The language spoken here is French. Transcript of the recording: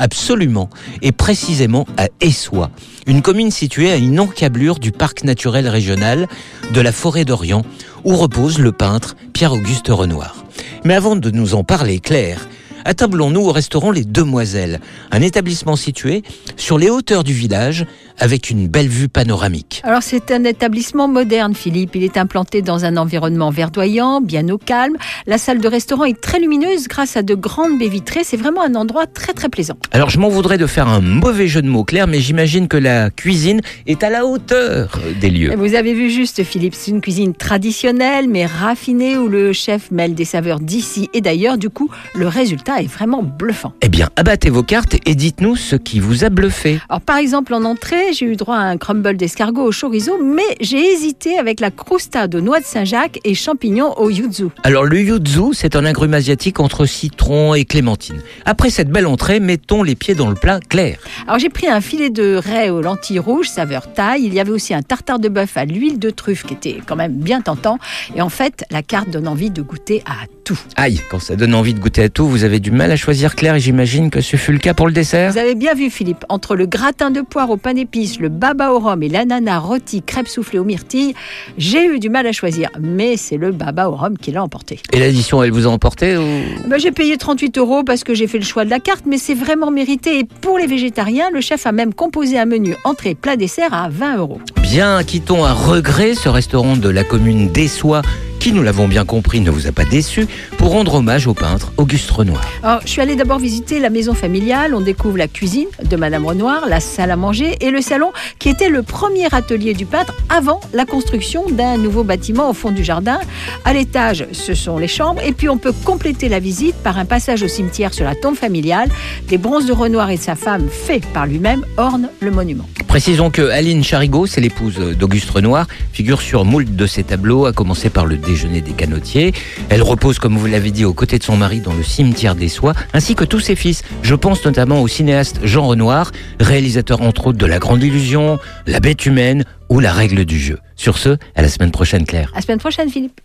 Absolument, et précisément à Essois, une commune située à une encablure du parc naturel régional de la forêt d'Orient, où repose le peintre Pierre-Auguste Renoir. Mais avant de nous en parler, Claire, attablons-nous au restaurant Les Demoiselles, un établissement situé sur les hauteurs du village avec une belle vue panoramique. Alors c'est un établissement moderne, Philippe. Il est implanté dans un environnement verdoyant, bien au calme. La salle de restaurant est très lumineuse grâce à de grandes baies vitrées. C'est vraiment un endroit très très plaisant. Alors je m'en voudrais de faire un mauvais jeu de mots, Claire, mais j'imagine que la cuisine est à la hauteur des lieux. Vous avez vu juste, Philippe. C'est une cuisine traditionnelle mais raffinée où le chef mêle des saveurs d'ici et d'ailleurs. Du coup, le résultat est vraiment bluffant. Eh bien, abattez vos cartes et dites-nous ce qui vous a bluffé. Alors par exemple en entrée, j'ai eu droit à un crumble d'escargot au chorizo, mais j'ai hésité avec la crousta de noix de Saint-Jacques et champignons au yuzu. Alors le yuzu, c'est un agrume asiatique entre citron et clémentine. Après cette belle entrée, mettons les pieds dans le plat clair. Alors j'ai pris un filet de raie aux lentilles rouges, saveur taille. Il y avait aussi un tartare de bœuf à l'huile de truffe qui était quand même bien tentant. Et en fait, la carte donne envie de goûter à tout. Aïe, quand ça donne envie de goûter à tout, vous avez du mal à choisir Claire et j'imagine que ce fut le cas pour le dessert. Vous avez bien vu, Philippe, entre le gratin de poire au pain d'épices, le baba au rhum et l'ananas rôti crêpe soufflée aux myrtilles, j'ai eu du mal à choisir. Mais c'est le baba au rhum qui l'a emporté. Et l'addition, elle vous a emporté ou... Ben, j'ai payé 38 euros parce que j'ai fait le choix de la carte, mais c'est vraiment mérité. Et pour les végétariens, le chef a même composé un menu entrée plat dessert à 20 euros. Bien, quittons à regret ce restaurant de la commune d'Essois qui, nous l'avons bien compris, ne vous a pas déçu, pour rendre hommage au peintre Auguste Renoir. Alors, je suis allée d'abord visiter la maison familiale. On découvre la cuisine de Madame Renoir, la salle à manger et le salon qui était le premier atelier du peintre avant la construction d'un nouveau bâtiment au fond du jardin. À l'étage, ce sont les chambres et puis on peut compléter la visite par un passage au cimetière sur la tombe familiale. Des bronzes de Renoir et de sa femme, faits par lui-même, ornent le monument. Précisons que Aline Charigot, c'est l'épouse d'Auguste Renoir, figure sur moult de ses tableaux, à commencer par le déjeuner des canotiers. Elle repose, comme vous l'avez dit, aux côtés de son mari dans le cimetière des Soies, ainsi que tous ses fils. Je pense notamment au cinéaste Jean Renoir, réalisateur entre autres de La Grande Illusion, La Bête Humaine ou La Règle du Jeu. Sur ce, à la semaine prochaine, Claire. À la semaine prochaine, Philippe.